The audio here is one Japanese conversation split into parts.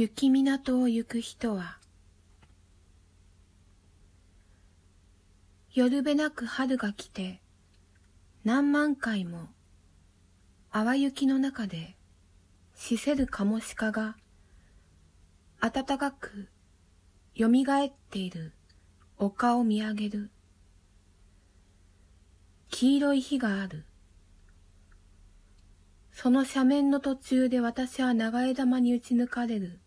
雪港を行く人は夜べなく春が来て何万回も淡雪の中で死せるカモシカが暖かく蘇っている丘を見上げる。黄色い火がある。その斜面の途中で私は長枝玉に打ち抜かれる。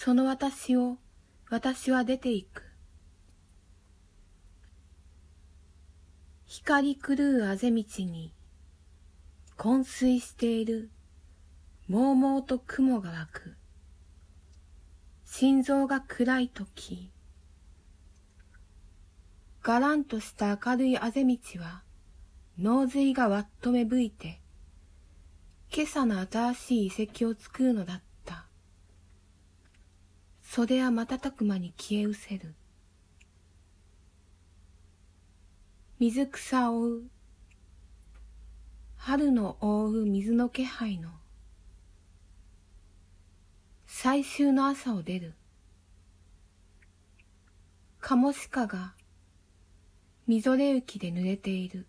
その私を私は出ていく。光狂うあぜ道に昏睡しているもうもうと雲が湧く。心臓が暗いときがらんとした明るいあぜ道は脳髄がわっと芽吹いて今朝の新しい遺跡を作るのだった。袖は瞬く間に消え失せる。水草を追う。春の覆う水の気配の。最終の朝を出る。カモシカがみぞれ雪で濡れている。